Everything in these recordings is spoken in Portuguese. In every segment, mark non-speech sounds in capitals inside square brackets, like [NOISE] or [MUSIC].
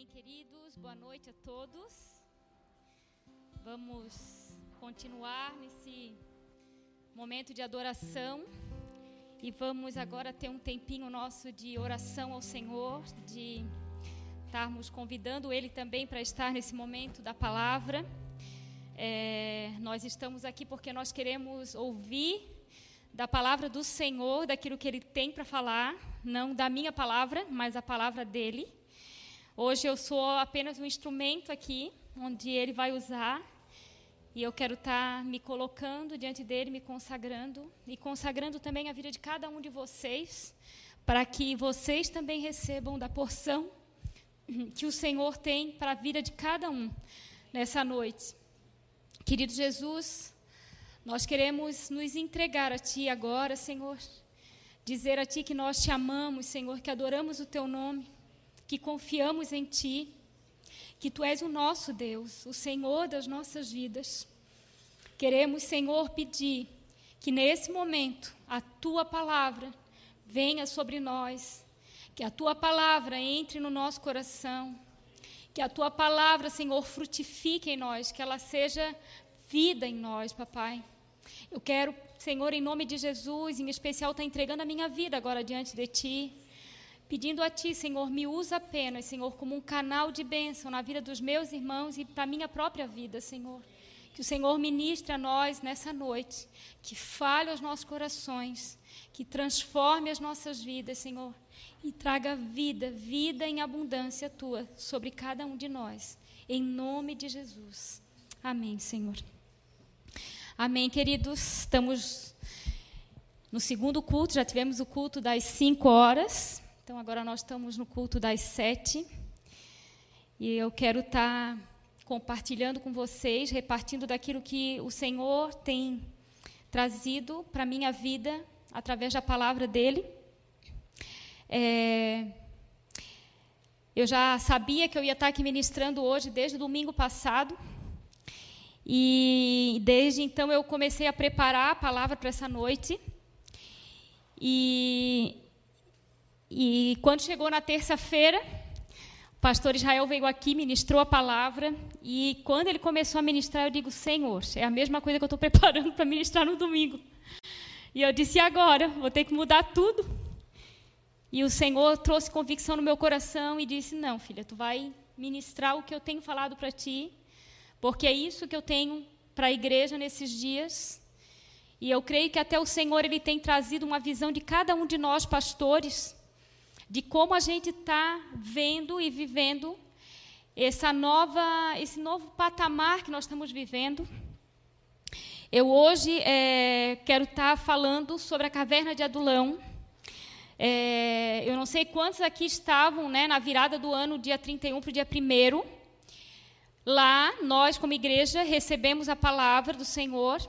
Amém, queridos. Boa noite a todos. Vamos continuar nesse momento de adoração e vamos agora ter um tempinho nosso de oração ao Senhor, de estarmos convidando Ele também para estar nesse momento da palavra. É, nós estamos aqui porque nós queremos ouvir da palavra do Senhor, daquilo que Ele tem para falar, não da minha palavra, mas a palavra dele. Hoje eu sou apenas um instrumento aqui, onde ele vai usar. E eu quero estar tá me colocando diante dele, me consagrando e consagrando também a vida de cada um de vocês, para que vocês também recebam da porção [CLEARS THROAT] que o Senhor tem para a vida de cada um nessa noite. Querido Jesus, nós queremos nos entregar a Ti agora, Senhor, dizer a Ti que nós te amamos, Senhor, que adoramos o Teu nome que confiamos em Ti, que Tu és o nosso Deus, o Senhor das nossas vidas. Queremos, Senhor, pedir que nesse momento a Tua palavra venha sobre nós, que a Tua palavra entre no nosso coração, que a Tua palavra, Senhor, frutifique em nós, que ela seja vida em nós, Papai. Eu quero, Senhor, em nome de Jesus, em especial, estar tá entregando a minha vida agora diante de Ti pedindo a Ti, Senhor, me usa apenas, Senhor, como um canal de bênção na vida dos meus irmãos e para minha própria vida, Senhor. Que o Senhor ministre a nós nessa noite, que fale aos nossos corações, que transforme as nossas vidas, Senhor, e traga vida, vida em abundância Tua sobre cada um de nós, em nome de Jesus. Amém, Senhor. Amém, queridos. Estamos no segundo culto, já tivemos o culto das cinco horas. Então, agora nós estamos no culto das sete. E eu quero estar compartilhando com vocês, repartindo daquilo que o Senhor tem trazido para a minha vida através da palavra dele. É, eu já sabia que eu ia estar aqui ministrando hoje, desde domingo passado. E desde então eu comecei a preparar a palavra para essa noite. E e quando chegou na terça-feira, o pastor Israel veio aqui, ministrou a palavra, e quando ele começou a ministrar, eu digo: Senhor, é a mesma coisa que eu estou [LAUGHS] preparando para ministrar no domingo. E eu disse: e agora? Vou ter que mudar tudo. E o Senhor trouxe convicção no meu coração e disse: Não, filha, tu vai ministrar o que eu tenho falado para ti, porque é isso que eu tenho para a igreja nesses dias. E eu creio que até o Senhor ele tem trazido uma visão de cada um de nós pastores de como a gente está vendo e vivendo essa nova, esse novo patamar que nós estamos vivendo. Eu hoje é, quero estar tá falando sobre a caverna de Adulão. É, eu não sei quantos aqui estavam né, na virada do ano, dia 31 para o dia 1. Lá, nós, como igreja, recebemos a palavra do Senhor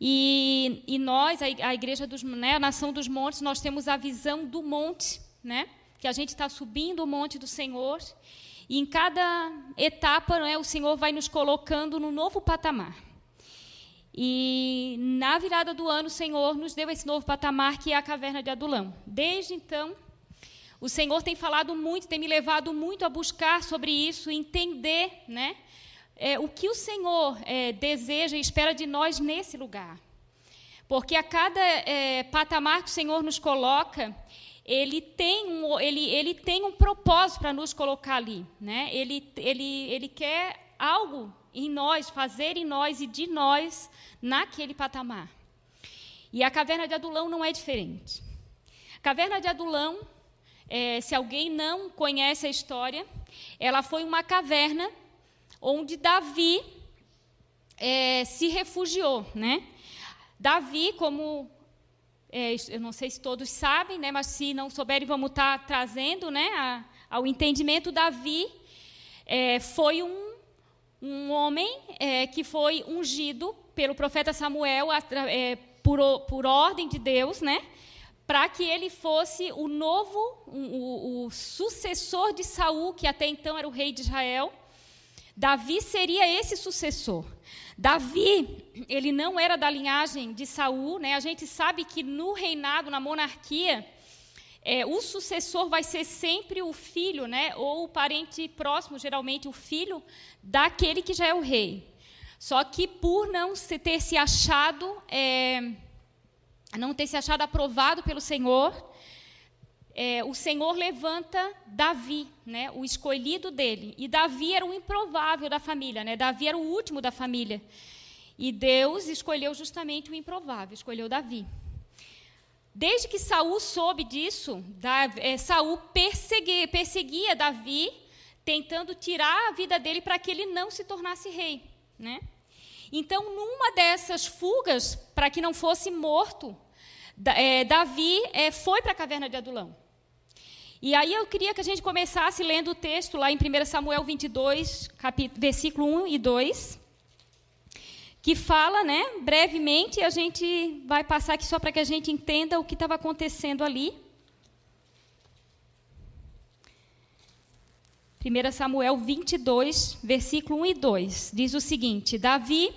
e, e nós, a, igreja dos, né, a nação dos montes, nós temos a visão do monte, né? Que a gente está subindo o monte do Senhor e em cada etapa, né, o Senhor vai nos colocando no novo patamar. E na virada do ano, o Senhor nos deu esse novo patamar que é a caverna de Adulão. Desde então, o Senhor tem falado muito, tem me levado muito a buscar sobre isso, entender, né? É, o que o Senhor é, deseja e espera de nós nesse lugar. Porque a cada é, patamar que o Senhor nos coloca, ele tem um, ele, ele tem um propósito para nos colocar ali. Né? Ele, ele, ele quer algo em nós, fazer em nós e de nós naquele patamar. E a caverna de Adulão não é diferente. A caverna de Adulão, é, se alguém não conhece a história, ela foi uma caverna onde Davi é, se refugiou, né? Davi, como é, eu não sei se todos sabem, né? Mas se não souberem, vamos estar tá trazendo, né? A, ao entendimento, Davi é, foi um, um homem é, que foi ungido pelo profeta Samuel é, por, por ordem de Deus, né? para que ele fosse o novo, o, o, sucessor de Saul, que até então era o rei de Israel, Davi seria esse sucessor. Davi, ele não era da linhagem de Saul, né? A gente sabe que no reinado, na monarquia, é, o sucessor vai ser sempre o filho, né, ou o parente próximo, geralmente o filho daquele que já é o rei. Só que por não se ter se achado, é, não ter se achado aprovado pelo Senhor, é, o Senhor levanta Davi, né, o escolhido dele. E Davi era o improvável da família, né? Davi era o último da família. E Deus escolheu justamente o improvável, escolheu Davi. Desde que Saul soube disso, é, Saul perseguia, perseguia Davi, tentando tirar a vida dele para que ele não se tornasse rei. Né? Então, numa dessas fugas, para que não fosse morto, é, Davi é, foi para a caverna de Adulão. E aí eu queria que a gente começasse lendo o texto lá em 1 Samuel 22, capítulo, versículo 1 e 2 que fala, né, brevemente, a gente vai passar aqui só para que a gente entenda o que estava acontecendo ali. 1 Samuel 22, versículo 1 e 2, diz o seguinte: Davi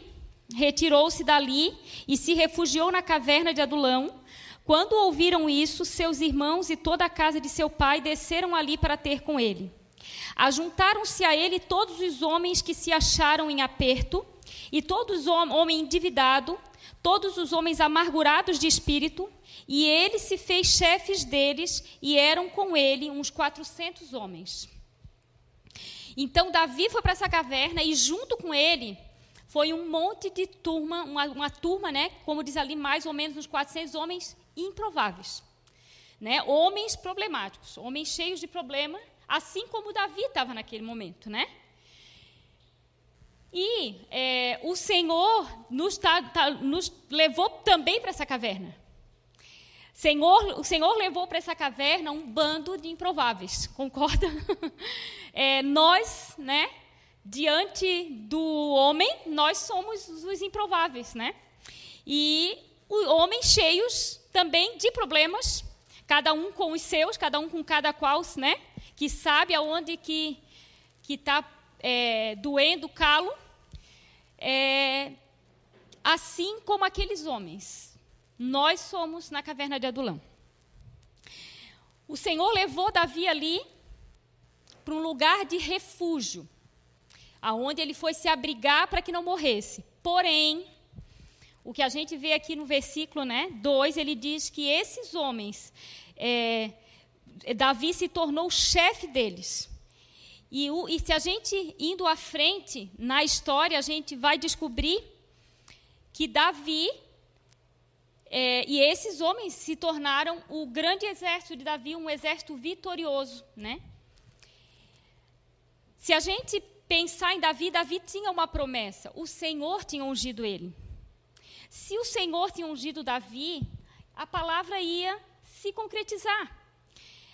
retirou-se dali e se refugiou na caverna de Adulão. Quando ouviram isso, seus irmãos e toda a casa de seu pai desceram ali para ter com ele. Ajuntaram-se a ele todos os homens que se acharam em aperto e todos homem endividado, todos os homens amargurados de espírito, e ele se fez chefes deles, e eram com ele uns 400 homens. Então Davi foi para essa caverna e junto com ele foi um monte de turma, uma, uma, turma, né, como diz ali, mais ou menos uns 400 homens improváveis. Né, homens problemáticos, homens cheios de problema, assim como Davi estava naquele momento, né? E é, o Senhor nos, tá, tá, nos levou também para essa caverna. Senhor, o Senhor levou para essa caverna um bando de improváveis, [LAUGHS] concorda? É, nós, né, diante do homem, nós somos os improváveis, né? E homens cheios também de problemas, cada um com os seus, cada um com cada qual, né? Que sabe aonde que que está é, doendo o calo é, assim como aqueles homens, nós somos na caverna de Adulão. O Senhor levou Davi ali para um lugar de refúgio, aonde ele foi se abrigar para que não morresse. Porém, o que a gente vê aqui no versículo né, 2, ele diz que esses homens, é, Davi se tornou chefe deles. E, o, e se a gente indo à frente na história, a gente vai descobrir que Davi é, e esses homens se tornaram o grande exército de Davi, um exército vitorioso, né? Se a gente pensar em Davi, Davi tinha uma promessa: o Senhor tinha ungido ele. Se o Senhor tinha ungido Davi, a palavra ia se concretizar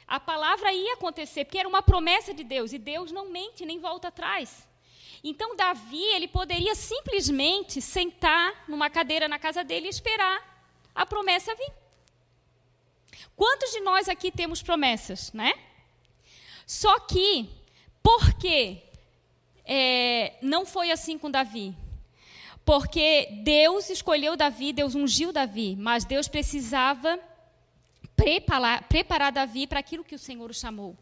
a palavra ia acontecer, porque era uma promessa de Deus, e Deus não mente nem volta atrás. Então, Davi, ele poderia simplesmente sentar numa cadeira na casa dele e esperar a promessa vir. Quantos de nós aqui temos promessas, né? Só que, por que é, não foi assim com Davi? Porque Deus escolheu Davi, Deus ungiu Davi, mas Deus precisava preparar, preparar Davi para aquilo que o Senhor o chamou.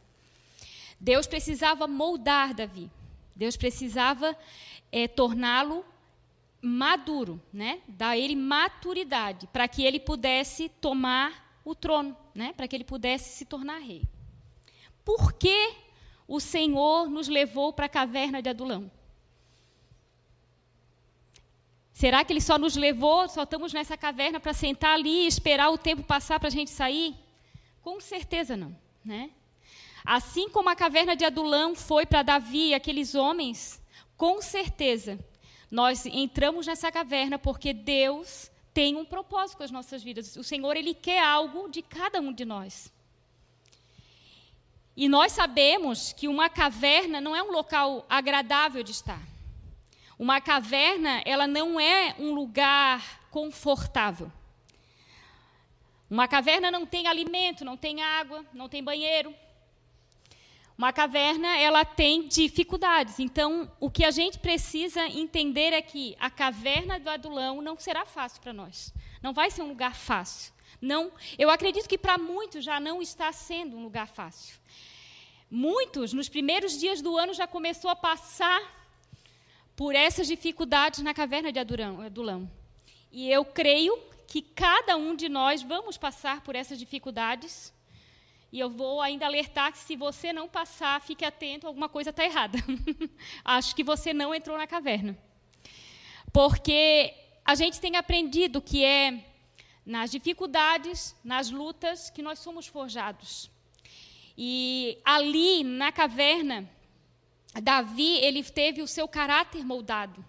Deus precisava moldar Davi. Deus precisava é, torná-lo maduro, né? dar a ele maturidade, para que ele pudesse tomar o trono, né? para que ele pudesse se tornar rei. Por que o Senhor nos levou para a caverna de Adulão? Será que ele só nos levou, só estamos nessa caverna para sentar ali e esperar o tempo passar para a gente sair? Com certeza não, né? Assim como a caverna de Adulão foi para Davi e aqueles homens, com certeza nós entramos nessa caverna porque Deus tem um propósito com as nossas vidas. O Senhor ele quer algo de cada um de nós. E nós sabemos que uma caverna não é um local agradável de estar. Uma caverna, ela não é um lugar confortável. Uma caverna não tem alimento, não tem água, não tem banheiro. Uma caverna, ela tem dificuldades. Então, o que a gente precisa entender é que a caverna do Adulão não será fácil para nós. Não vai ser um lugar fácil. não, eu acredito que para muitos já não está sendo um lugar fácil. Muitos, nos primeiros dias do ano, já começou a passar por essas dificuldades na caverna de Adulão. E eu creio que cada um de nós vamos passar por essas dificuldades. E eu vou ainda alertar que se você não passar, fique atento, alguma coisa está errada. [LAUGHS] Acho que você não entrou na caverna. Porque a gente tem aprendido que é nas dificuldades, nas lutas, que nós somos forjados. E ali, na caverna, Davi, ele teve o seu caráter moldado.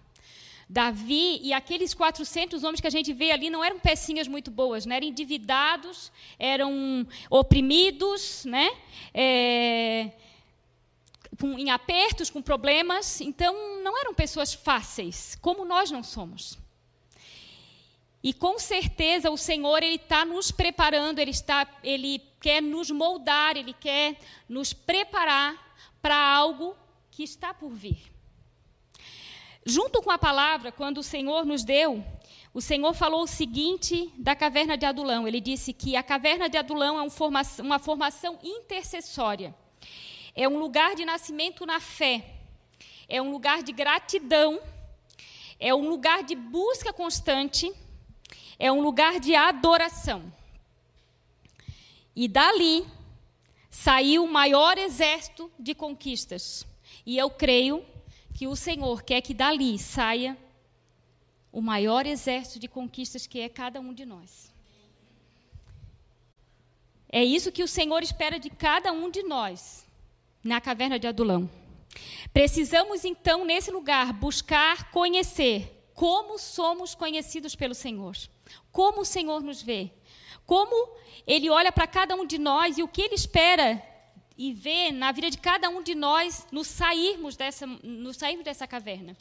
Davi e aqueles 400 homens que a gente vê ali não eram pecinhas muito boas, né? eram endividados, eram oprimidos, né? É, com, em apertos, com problemas. Então, não eram pessoas fáceis, como nós não somos. E com certeza o Senhor ele está nos preparando, ele está, ele quer nos moldar, ele quer nos preparar para algo que está por vir. Junto com a palavra, quando o Senhor nos deu, o Senhor falou o seguinte da caverna de Adulão. Ele disse que a caverna de Adulão é uma formação intercessória. É um lugar de nascimento na fé. É um lugar de gratidão. É um lugar de busca constante é um lugar de adoração. E dali saiu o maior exército de conquistas. E eu creio que o Senhor quer que dali saia o maior exército de conquistas que é cada um de nós. É isso que o Senhor espera de cada um de nós na caverna de Adulão. Precisamos então, nesse lugar, buscar conhecer como somos conhecidos pelo Senhor. Como o Senhor nos vê? Como Ele olha para cada um de nós e o que Ele espera e vê na vida de cada um de nós no sairmos dessa, no sairmos dessa caverna.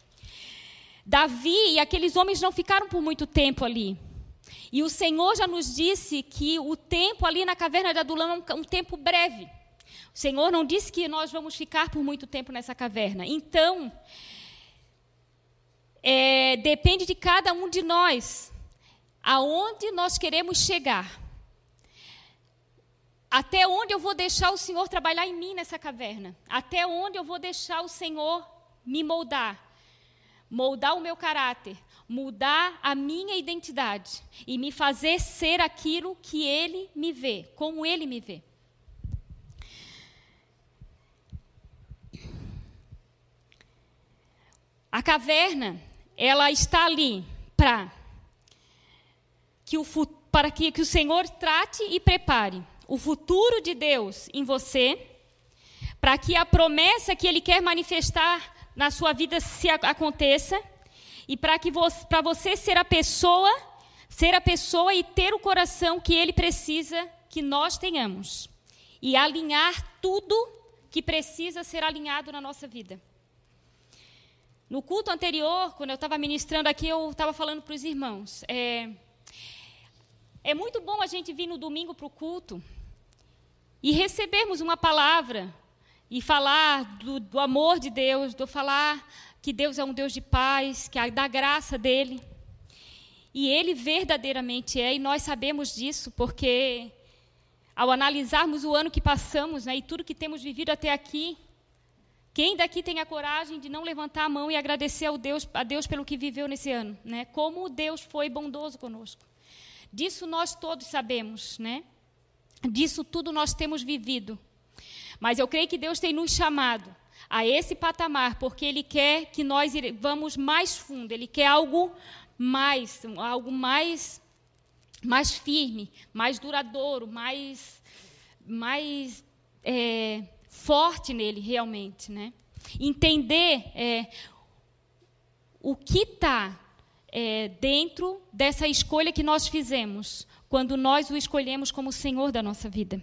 Davi e aqueles homens não ficaram por muito tempo ali. E o Senhor já nos disse que o tempo ali na caverna de Adulão é um, um tempo breve. O Senhor não disse que nós vamos ficar por muito tempo nessa caverna. Então, é, depende de cada um de nós aonde nós queremos chegar. Até onde eu vou deixar o Senhor trabalhar em mim nessa caverna? Até onde eu vou deixar o Senhor me moldar? Moldar o meu caráter, mudar a minha identidade e me fazer ser aquilo que Ele me vê, como Ele me vê. A caverna, ela está ali para que o, para que, que o Senhor trate e prepare o futuro de Deus em você, para que a promessa que Ele quer manifestar na sua vida se aconteça, e para que para você ser a pessoa, ser a pessoa e ter o coração que Ele precisa que nós tenhamos, e alinhar tudo que precisa ser alinhado na nossa vida. No culto anterior, quando eu estava ministrando aqui, eu estava falando para os irmãos. É, é muito bom a gente vir no domingo para o culto e recebermos uma palavra e falar do, do, amor de Deus, do falar que Deus é um Deus de paz, que é da graça dele. E ele verdadeiramente é, e nós sabemos disso, porque ao analisarmos o ano que passamos né, e tudo que temos vivido até aqui, quem daqui tem a coragem de não levantar a mão e agradecer ao Deus, a Deus pelo que viveu nesse ano? Né? Como Deus foi bondoso conosco. Disso nós todos sabemos, né? Disso tudo nós temos vivido. Mas eu creio que Deus tem nos chamado a esse patamar, porque Ele quer que nós vamos mais fundo, Ele quer algo mais, algo mais, mais firme, mais duradouro, mais, mais é, forte nele realmente, né? Entender é, o que está é, dentro dessa escolha que nós fizemos, quando nós o escolhemos como Senhor da nossa vida.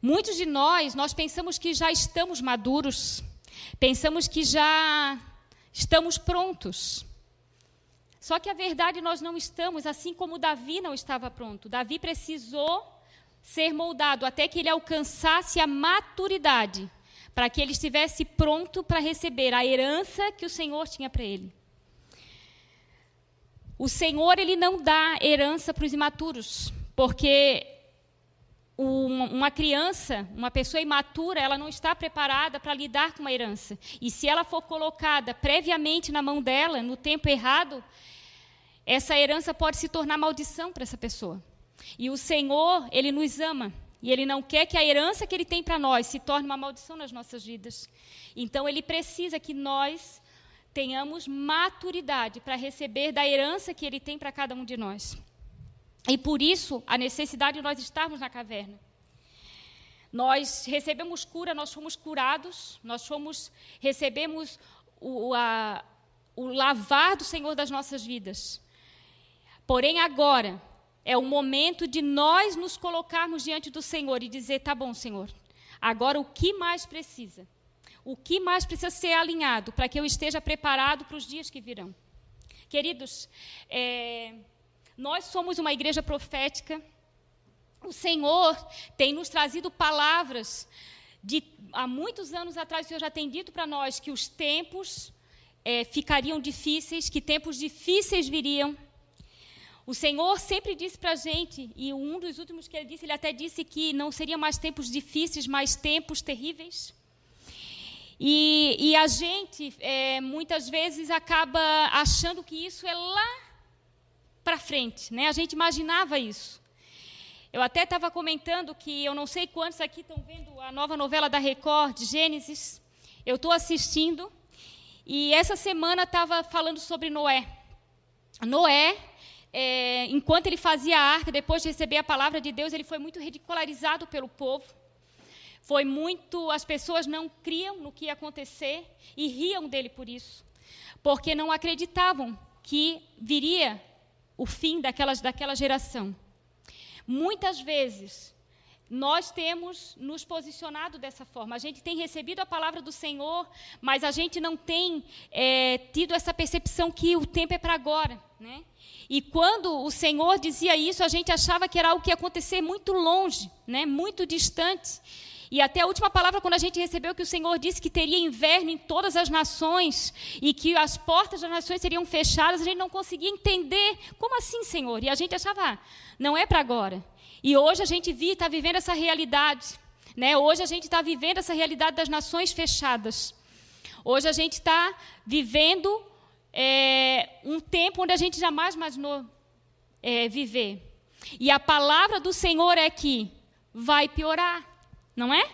Muitos de nós, nós pensamos que já estamos maduros, pensamos que já estamos prontos. Só que a verdade nós não estamos, assim como Davi não estava pronto. Davi precisou ser moldado até que ele alcançasse a maturidade, para que ele estivesse pronto para receber a herança que o Senhor tinha para ele. O Senhor ele não dá herança para os imaturos, porque uma criança, uma pessoa imatura, ela não está preparada para lidar com uma herança. E se ela for colocada previamente na mão dela, no tempo errado, essa herança pode se tornar maldição para essa pessoa. E o Senhor, ele nos ama. E ele não quer que a herança que ele tem para nós se torne uma maldição nas nossas vidas. Então ele precisa que nós tenhamos maturidade para receber da herança que ele tem para cada um de nós. E por isso, a necessidade de nós estarmos na caverna. Nós recebemos cura, nós fomos curados, nós fomos, recebemos o, a, o lavar do Senhor das nossas vidas. Porém, agora é o momento de nós nos colocarmos diante do Senhor e dizer: tá bom, Senhor, agora o que mais precisa? O que mais precisa ser alinhado para que eu esteja preparado para os dias que virão? Queridos, é, nós somos uma igreja profética. O Senhor tem nos trazido palavras de há muitos anos atrás. O Senhor já tem dito para nós que os tempos é, ficariam difíceis, que tempos difíceis viriam. O Senhor sempre disse para a gente, e um dos últimos que ele disse, ele até disse que não seriam mais tempos difíceis, mas tempos terríveis. E, e a gente, é, muitas vezes, acaba achando que isso é lá para frente, né? A gente imaginava isso. Eu até estava comentando que eu não sei quantos aqui estão vendo a nova novela da Record, Gênesis. Eu estou assistindo e essa semana estava falando sobre Noé. Noé, é, enquanto ele fazia a arca, depois de receber a palavra de Deus, ele foi muito ridicularizado pelo povo. Foi muito, as pessoas não criam no que ia acontecer e riam dele por isso, porque não acreditavam que viria o fim daquelas, daquela geração. Muitas vezes, nós temos nos posicionado dessa forma. A gente tem recebido a palavra do Senhor, mas a gente não tem é, tido essa percepção que o tempo é para agora. Né? E quando o Senhor dizia isso, a gente achava que era algo que ia acontecer muito longe, né? muito distante. E até a última palavra, quando a gente recebeu que o Senhor disse que teria inverno em todas as nações e que as portas das nações seriam fechadas, a gente não conseguia entender. Como assim, Senhor? E a gente achava, ah, não é para agora. E hoje a gente está vivendo essa realidade. Né? Hoje a gente está vivendo essa realidade das nações fechadas. Hoje a gente está vivendo é, um tempo onde a gente jamais imaginou é, viver. E a palavra do Senhor é que vai piorar não é?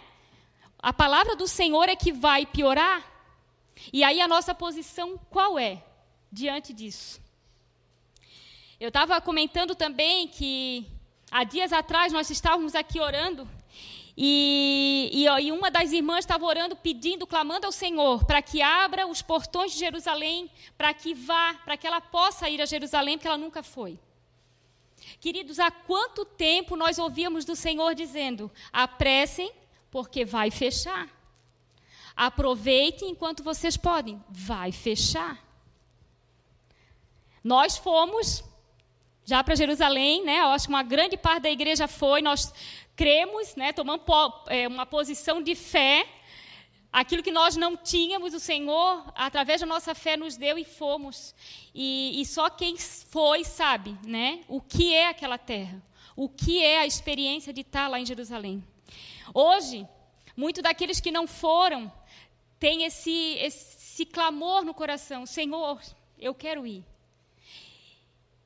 A palavra do Senhor é que vai piorar. E aí a nossa posição qual é diante disso? Eu estava comentando também que há dias atrás nós estávamos aqui orando e, e, e uma das irmãs estava orando, pedindo, clamando ao Senhor para que abra os portões de Jerusalém, para que vá, para que ela possa ir a Jerusalém, porque ela nunca foi. Queridos, há quanto tempo nós ouvíamos do Senhor dizendo: apressem, porque vai fechar. Aproveitem enquanto vocês podem, vai fechar. Nós fomos já para Jerusalém, né? Eu acho que uma grande parte da igreja foi. Nós cremos, né? Tomamos é, uma posição de fé Aquilo que nós não tínhamos, o Senhor, através da nossa fé, nos deu e fomos. E, e, só quem foi sabe né, o que é aquela terra, o que é a experiência de estar lá em Jerusalém. Hoje, muitos daqueles que não foram têm esse, esse clamor no coração: Senhor, eu quero ir.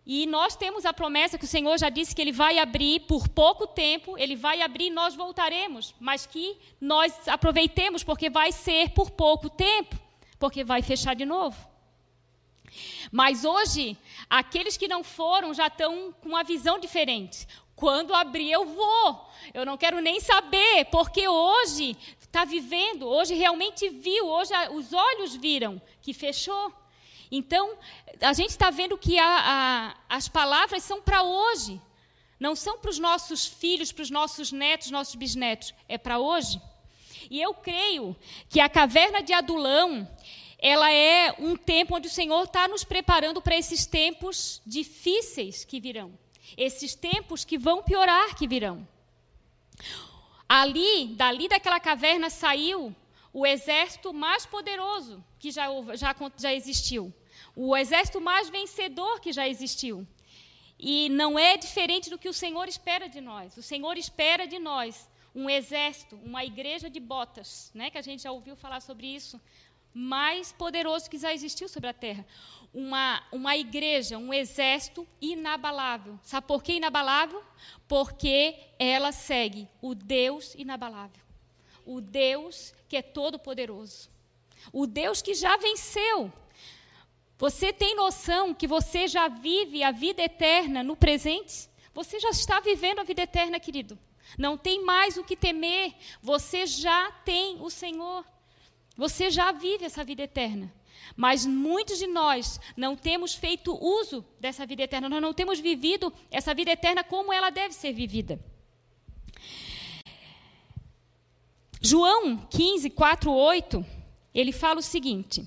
E nós temos a promessa que o Senhor já disse que Ele vai abrir por pouco tempo, Ele vai abrir e nós voltaremos, mas que nós aproveitemos, porque vai ser por pouco tempo, porque vai fechar de novo. Mas hoje, aqueles que não foram já estão com uma visão diferente. Quando abrir, eu vou. Eu não quero nem saber, porque hoje está vivendo, hoje realmente viu, hoje os olhos viram que fechou. Então, a gente está vendo que a, a, as palavras são para hoje, não são para os nossos filhos, para os nossos netos, nossos bisnetos, é para hoje. E eu creio que a caverna de Adulão, ela é um tempo onde o Senhor está nos preparando para esses tempos difíceis que virão, esses tempos que vão piorar que virão. Ali, dali daquela caverna saiu o exército mais poderoso que já, já, já existiu o exército mais vencedor que já existiu. E não é diferente do que o Senhor espera de nós. O Senhor espera de nós um exército, uma igreja de botas, né, que a gente já ouviu falar sobre isso, mais poderoso que já existiu sobre a terra. Uma, uma igreja, um exército inabalável. Sabe por que inabalável? Porque ela segue o Deus inabalável. O Deus que é todo-poderoso. O Deus que já venceu. Você tem noção que você já vive a vida eterna no presente? Você já está vivendo a vida eterna, querido. Não tem mais o que temer. Você já tem o Senhor. Você já vive essa vida eterna. Mas muitos de nós não temos feito uso dessa vida eterna, nós não temos vivido essa vida eterna como ela deve ser vivida. João 15, 4, 8, ele fala o seguinte: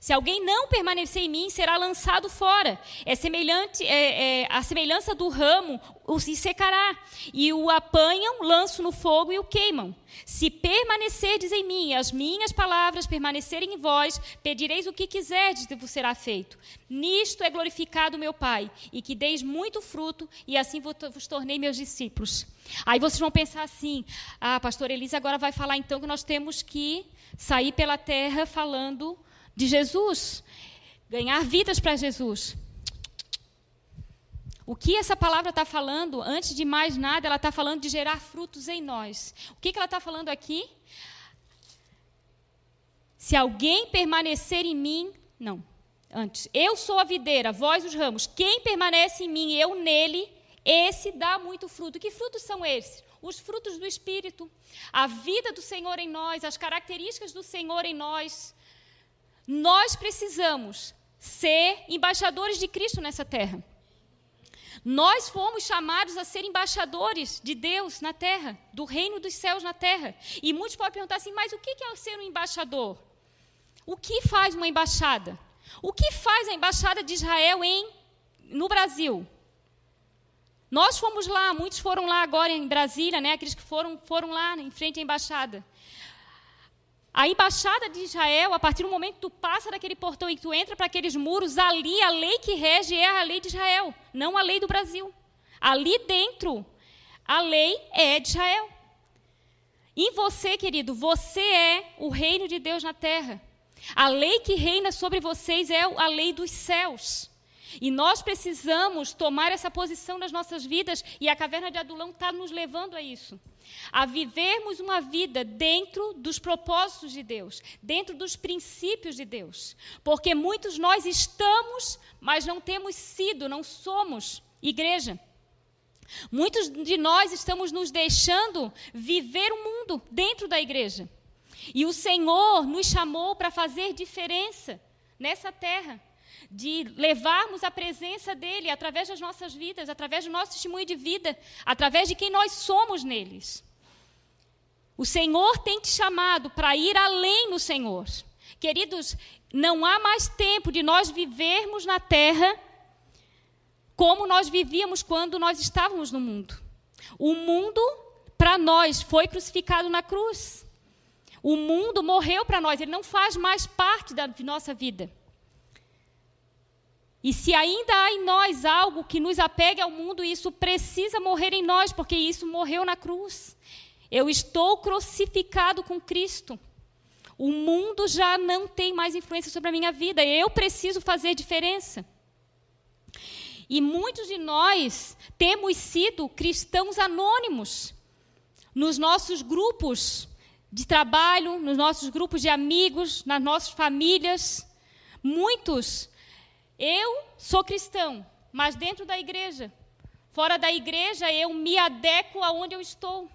Se alguém não permanecer em mim, será lançado fora. É semelhante, é, é, a semelhança do ramo o se secará. E o apanham, lançam no fogo e o queimam. Se permanecerdes em mim as minhas palavras permanecerem em vós, pedireis o que quiserdes e vos será feito. Nisto é glorificado meu Pai, e que deis muito fruto, e assim vos tornei meus discípulos. Aí vocês vão pensar assim: ah, pastor Elisa agora vai falar então que nós temos que sair pela terra falando de Jesus, ganhar vidas para Jesus. O que essa palavra está falando, antes de mais nada, ela está falando de gerar frutos em nós. O que, que ela está falando aqui? Se alguém permanecer em mim, não, antes, eu sou a videira, vós os ramos. Quem permanece em mim, eu nele, esse dá muito fruto. Que frutos são esses? Os frutos do Espírito, a vida do Senhor em nós, as características do Senhor em nós. Nós precisamos ser embaixadores de Cristo nessa terra. Nós fomos chamados a ser embaixadores de Deus na terra, do reino dos céus na terra. E muitos podem perguntar assim: mas o que é ser um embaixador? O que faz uma embaixada? O que faz a embaixada de Israel em, no Brasil? Nós fomos lá, muitos foram lá agora em Brasília, né? aqueles que foram, foram lá em frente à embaixada. A embaixada de Israel, a partir do momento que tu passa daquele portão e tu entra para aqueles muros, ali a lei que rege é a lei de Israel, não a lei do Brasil. Ali dentro, a lei é de Israel. Em você, querido, você é o reino de Deus na terra. A lei que reina sobre vocês é a lei dos céus. E nós precisamos tomar essa posição nas nossas vidas, e a caverna de Adulão está nos levando a isso a vivermos uma vida dentro dos propósitos de Deus, dentro dos princípios de Deus. Porque muitos nós estamos, mas não temos sido, não somos igreja. Muitos de nós estamos nos deixando viver o mundo dentro da igreja. E o Senhor nos chamou para fazer diferença nessa terra de levarmos a presença dele através das nossas vidas, através do nosso testemunho de vida, através de quem nós somos neles. O Senhor tem te chamado para ir além no Senhor. Queridos, não há mais tempo de nós vivermos na terra como nós vivíamos quando nós estávamos no mundo. O mundo, para nós, foi crucificado na cruz. O mundo morreu para nós, ele não faz mais parte da nossa vida. E se ainda há em nós algo que nos apegue ao mundo, isso precisa morrer em nós, porque isso morreu na cruz. Eu estou crucificado com Cristo. O mundo já não tem mais influência sobre a minha vida. Eu preciso fazer diferença. E muitos de nós temos sido cristãos anônimos nos nossos grupos de trabalho, nos nossos grupos de amigos, nas nossas famílias. Muitos eu sou cristão, mas dentro da igreja. Fora da igreja, eu me adequo aonde eu estou.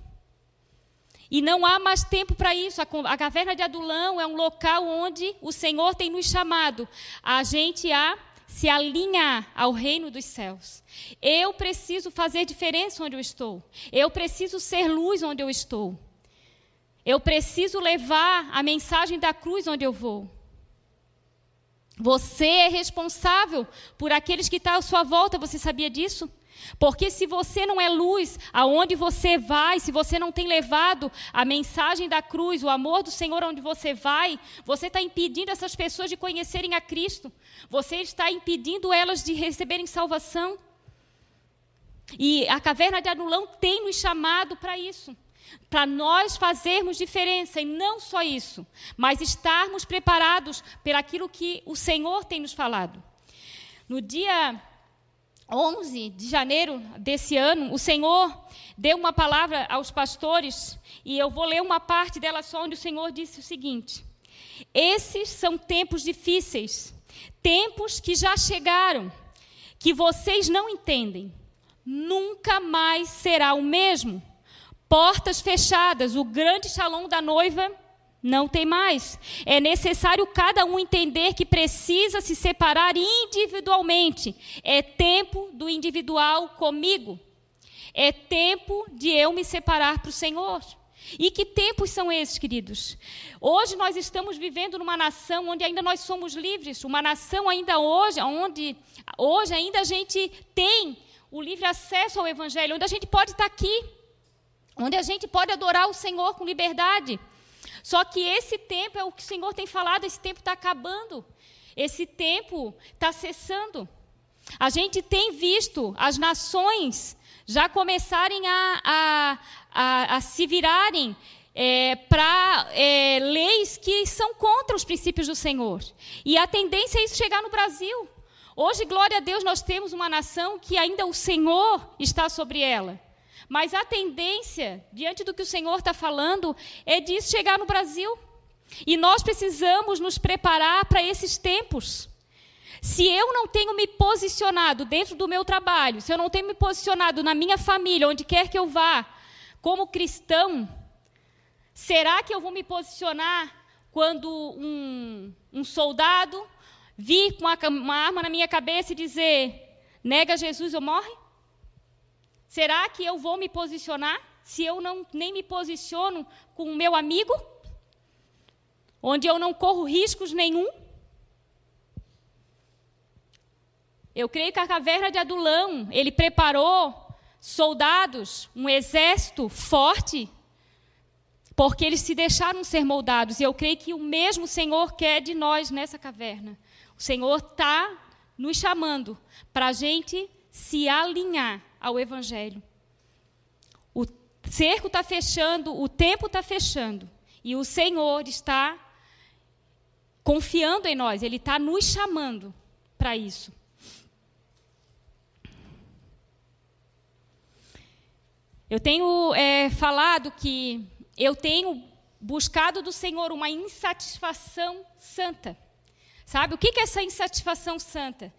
E não há mais tempo para isso. A, caverna de Adulão é um local onde o Senhor tem nos chamado a gente a se alinhar ao reino dos céus. Eu preciso fazer diferença onde eu estou. Eu preciso ser luz onde eu estou. Eu preciso levar a mensagem da cruz onde eu vou. Você é responsável por aqueles que estão à sua volta, você sabia disso? Porque se você não é luz, aonde você vai, se você não tem levado a mensagem da cruz, o amor do Senhor aonde você vai, você está impedindo essas pessoas de conhecerem a Cristo. Você está impedindo elas de receberem salvação. E a caverna de Adulão tem nos chamado para isso. Para nós fazermos diferença, e não só isso, mas estarmos preparados por aquilo que o Senhor tem nos falado. No dia 11 de janeiro desse ano, o Senhor deu uma palavra aos pastores, e eu vou ler uma parte dela só, onde o Senhor disse o seguinte: Esses são tempos difíceis, tempos que já chegaram, que vocês não entendem. Nunca mais será o mesmo. Portas fechadas, o grande salão da noiva não tem mais. É necessário cada um entender que precisa se separar individualmente. É tempo do individual comigo. É tempo de eu me separar para o Senhor. E que tempos são esses, queridos? Hoje nós estamos vivendo numa nação onde ainda nós somos livres, uma nação ainda hoje, onde hoje ainda a gente tem o livre acesso ao Evangelho, onde a gente pode estar aqui, onde a gente pode adorar o Senhor com liberdade. Só que esse tempo é o que o Senhor tem falado, esse tempo está acabando. Esse tempo está cessando. A gente tem visto as nações já começarem a, a, a, a se virarem é, para é, leis que são contra os princípios do Senhor. E a tendência é isso chegar no Brasil. Hoje, glória a Deus, nós temos uma nação que ainda o Senhor está sobre ela. Mas a tendência, diante do que o Senhor está falando, é disso chegar no Brasil. E nós precisamos nos preparar para esses tempos. Se eu não tenho me posicionado dentro do meu trabalho, se eu não tenho me posicionado na minha família, onde quer que eu vá, como cristão, será que eu vou me posicionar quando um, um soldado vir com uma, uma arma na minha cabeça e dizer: nega Jesus ou morre? Será que eu vou me posicionar se eu não nem me posiciono com o meu amigo? Onde eu não corro riscos nenhum? Eu creio que a caverna de Adulão, ele preparou soldados, um exército forte, porque eles se deixaram ser moldados. E eu creio que o mesmo Senhor quer de nós nessa caverna. O Senhor está nos chamando para a gente se alinhar ao Evangelho. O cerco está fechando, o tempo está fechando. E o Senhor está confiando em nós, Ele está nos chamando para isso. Eu tenho é, falado que eu tenho buscado do Senhor uma insatisfação santa. Sabe o que é essa insatisfação santa?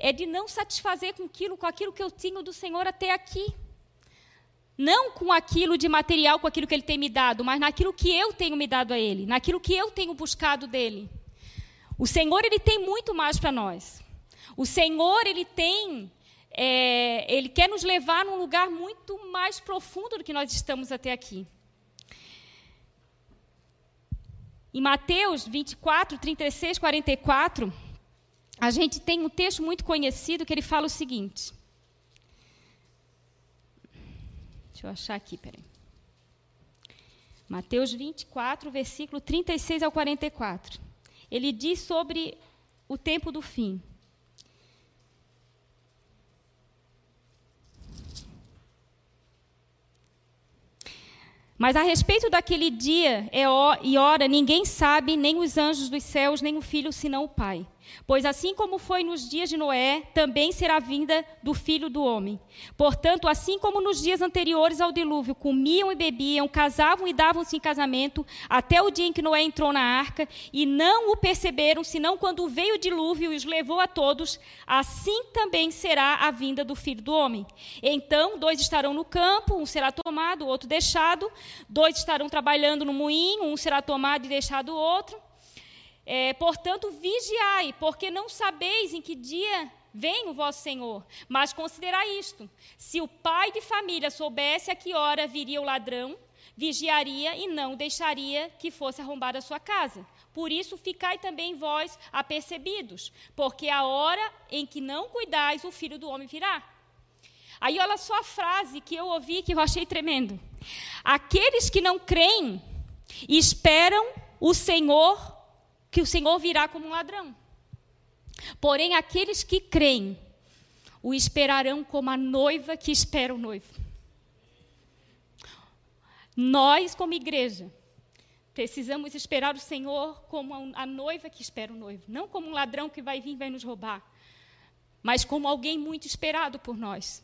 É de não satisfazer com aquilo, com aquilo que eu tinha do Senhor até aqui. Não com aquilo de material, com aquilo que Ele tem me dado, mas naquilo que eu tenho me dado a Ele, naquilo que eu tenho buscado dele. O Senhor, Ele tem muito mais para nós. O Senhor, Ele tem, é, Ele quer nos levar num lugar muito mais profundo do que nós estamos até aqui. Em Mateus 24, 36, 44 a gente tem um texto muito conhecido que ele fala o seguinte. Deixa eu achar aqui, peraí. Mateus 24, versículo 36 ao 44. Ele diz sobre o tempo do fim. Mas a respeito daquele dia e hora, ninguém sabe, nem os anjos dos céus, nem o filho, senão o Pai Pois assim como foi nos dias de Noé, também será a vinda do filho do homem. Portanto, assim como nos dias anteriores ao dilúvio, comiam e bebiam, casavam e davam-se em casamento, até o dia em que Noé entrou na arca, e não o perceberam, senão quando veio o dilúvio e os levou a todos, assim também será a vinda do filho do homem. Então, dois estarão no campo, um será tomado, o outro deixado, dois estarão trabalhando no moinho, um será tomado e deixado o outro. É, portanto, vigiai, porque não sabeis em que dia vem o vosso Senhor. Mas considerai isto: se o pai de família soubesse a que hora viria o ladrão, vigiaria e não deixaria que fosse arrombada a sua casa. Por isso, ficai também vós apercebidos, porque a hora em que não cuidais, o filho do homem virá. Aí, olha só a frase que eu ouvi que eu achei tremendo. Aqueles que não creem esperam o Senhor que o Senhor virá como um ladrão. Porém, aqueles que creem o esperarão como a noiva que espera o noivo. Nós, como igreja, precisamos esperar o Senhor como a noiva que espera o noivo, não como um ladrão que vai vir e vai nos roubar, mas como alguém muito esperado por nós,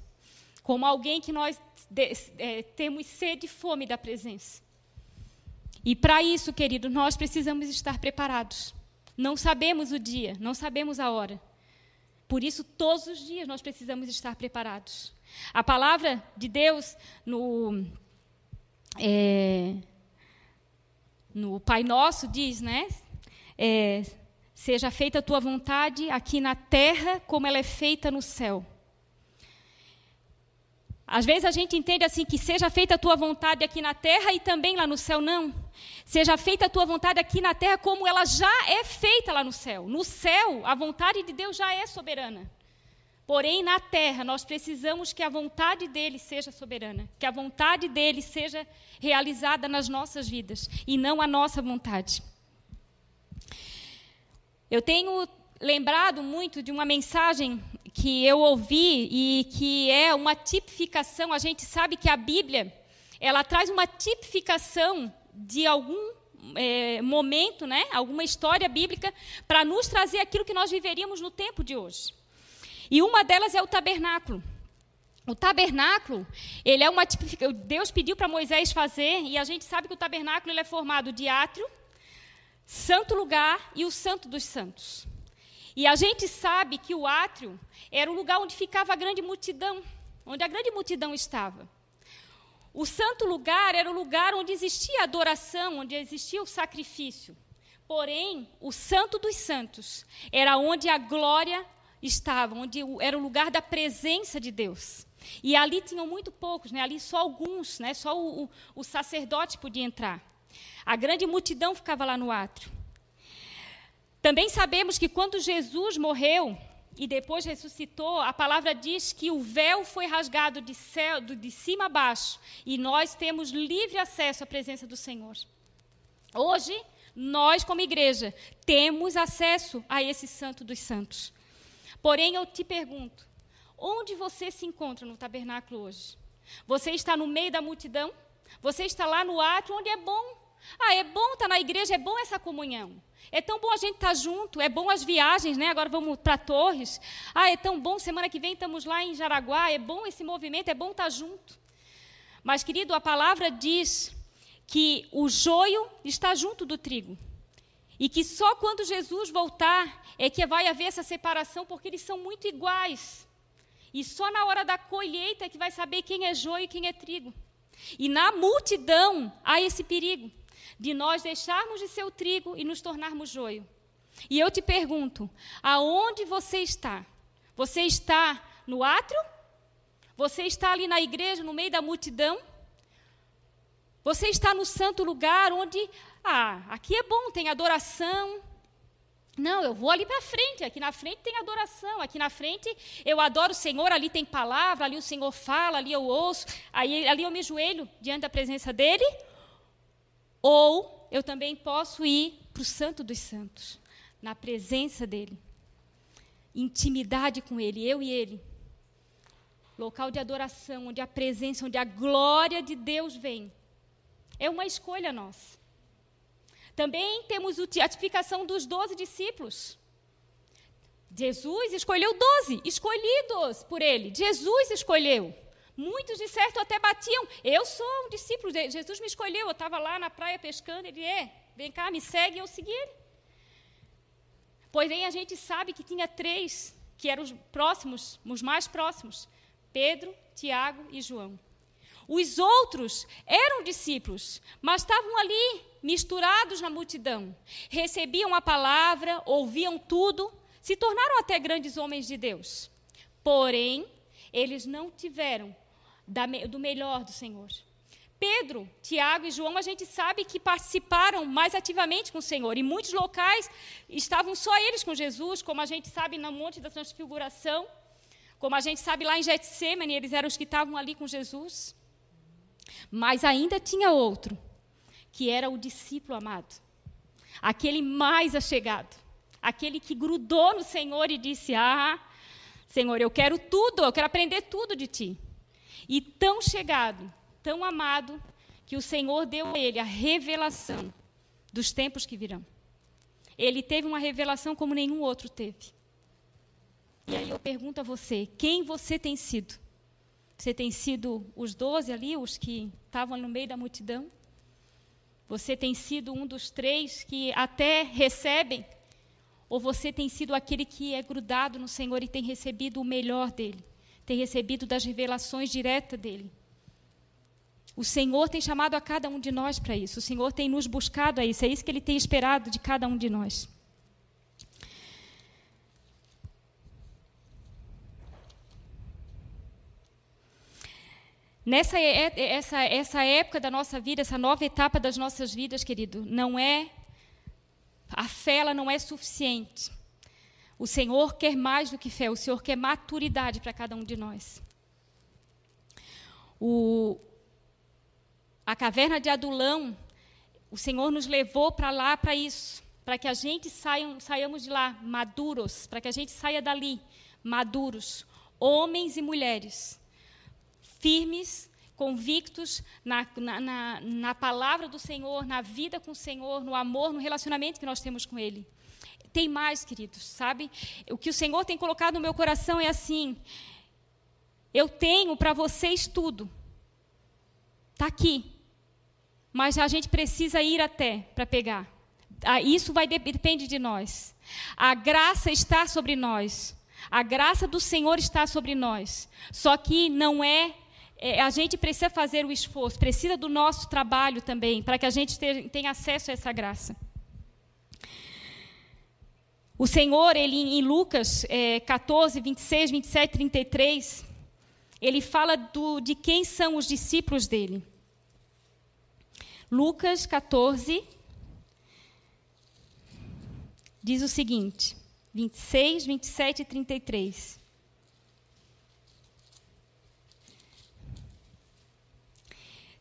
como alguém que nós é, temos sede e fome da presença. E para isso, querido, nós precisamos estar preparados. Não sabemos o dia, não sabemos a hora. Por isso, todos os dias nós precisamos estar preparados. A palavra de Deus no, é, no Pai Nosso diz, né? É, Seja feita a tua vontade aqui na terra, como ela é feita no céu. Às vezes a gente entende assim que seja feita a tua vontade aqui na terra e também lá no céu, não. Seja feita a tua vontade aqui na terra como ela já é feita lá no céu. No céu, a vontade de Deus já é soberana. Porém, na terra, nós precisamos que a vontade dele seja soberana, que a vontade dele seja realizada nas nossas vidas e não a nossa vontade. Eu tenho lembrado muito de uma mensagem que eu ouvi e que é uma tipificação. A gente sabe que a Bíblia ela traz uma tipificação de algum é, momento, né, alguma história bíblica, para nos trazer aquilo que nós viveríamos no tempo de hoje. E uma delas é o tabernáculo. O tabernáculo, ele é uma tipificação. Deus pediu para Moisés fazer, e a gente sabe que o tabernáculo ele é formado de átrio, santo lugar e o santo dos santos. E a gente sabe que o átrio era o lugar onde ficava a grande multidão, onde a grande multidão estava. O santo lugar era o lugar onde existia a adoração, onde existia o sacrifício. Porém, o santo dos santos era onde a glória estava, onde era o lugar da presença de Deus. E ali tinham muito poucos, né? ali só alguns, né? só o, o, o sacerdote podia entrar. A grande multidão ficava lá no átrio. Também sabemos que quando Jesus morreu e depois ressuscitou, a palavra diz que o véu foi rasgado de, céu, de cima a baixo e nós temos livre acesso à presença do Senhor. Hoje, nós, como igreja, temos acesso a esse Santo dos Santos. Porém, eu te pergunto: onde você se encontra no tabernáculo hoje? Você está no meio da multidão? Você está lá no átrio, onde é bom? Ah, é bom estar na igreja, é bom essa comunhão. É tão bom a gente estar junto, é bom as viagens, né? Agora vamos para Torres. Ah, é tão bom, semana que vem estamos lá em Jaraguá, é bom esse movimento, é bom estar junto. Mas, querido, a palavra diz que o joio está junto do trigo. E que só quando Jesus voltar é que vai haver essa separação, porque eles são muito iguais. E só na hora da colheita é que vai saber quem é joio e quem é trigo. E na multidão há esse perigo de nós deixarmos de ser o trigo e nos tornarmos joio. E eu te pergunto: aonde você está? Você está no átrio? Você está ali na igreja, no meio da multidão? Você está no santo lugar onde, ah, aqui é bom, tem adoração. Não, eu vou ali para frente, aqui na frente tem adoração, aqui na frente eu adoro o Senhor, ali tem palavra, ali o Senhor fala, ali eu ouço, aí, ali eu me joelho diante da presença dele, ou eu também posso ir para o Santo dos Santos, na presença dEle. Intimidade com Ele, eu e Ele. Local de adoração, onde a presença, onde a glória de Deus vem. É uma escolha nossa. Também temos a tipificação dos doze discípulos. Jesus escolheu doze, escolhidos por ele. Jesus escolheu. Muitos de certo até batiam. Eu sou um discípulo, de Jesus me escolheu. Eu estava lá na praia pescando, ele é, vem cá, me segue, eu segui ele. Porém, a gente sabe que tinha três, que eram os próximos, os mais próximos: Pedro, Tiago e João. Os outros eram discípulos, mas estavam ali, misturados na multidão. Recebiam a palavra, ouviam tudo, se tornaram até grandes homens de Deus. Porém, eles não tiveram do melhor do Senhor. Pedro, Tiago e João, a gente sabe que participaram mais ativamente com o Senhor. Em muitos locais estavam só eles com Jesus, como a gente sabe no Monte da Transfiguração, como a gente sabe lá em Getsemane, eles eram os que estavam ali com Jesus. Mas ainda tinha outro, que era o discípulo amado, aquele mais achegado, aquele que grudou no Senhor e disse: Ah, Senhor, eu quero tudo, eu quero aprender tudo de ti. E tão chegado, tão amado, que o Senhor deu a ele a revelação dos tempos que virão. Ele teve uma revelação como nenhum outro teve. E aí eu pergunto a você: quem você tem sido? Você tem sido os doze ali, os que estavam no meio da multidão? Você tem sido um dos três que até recebem? Ou você tem sido aquele que é grudado no Senhor e tem recebido o melhor dele? Tem recebido das revelações diretas dele? O Senhor tem chamado a cada um de nós para isso. O Senhor tem nos buscado a isso. É isso que Ele tem esperado de cada um de nós. Nessa essa, essa época da nossa vida, essa nova etapa das nossas vidas, querido, não é. A fé ela não é suficiente. O Senhor quer mais do que fé, o Senhor quer maturidade para cada um de nós. O, a caverna de Adulão, o Senhor nos levou para lá para isso, para que a gente saia, saiamos de lá maduros, para que a gente saia dali maduros, homens e mulheres firmes, convictos na, na, na, na palavra do Senhor, na vida com o Senhor, no amor, no relacionamento que nós temos com Ele. Tem mais, queridos, sabe? O que o Senhor tem colocado no meu coração é assim: eu tenho para vocês tudo. Está aqui. Mas a gente precisa ir até para pegar. Ah, isso vai depende de nós. A graça está sobre nós. A graça do Senhor está sobre nós. Só que não é é, a gente precisa fazer o esforço, precisa do nosso trabalho também, para que a gente tenha acesso a essa graça. O Senhor, ele em Lucas é, 14, 26, 27, 33, ele fala do, de quem são os discípulos dele. Lucas 14, diz o seguinte, 26, 27 e 33.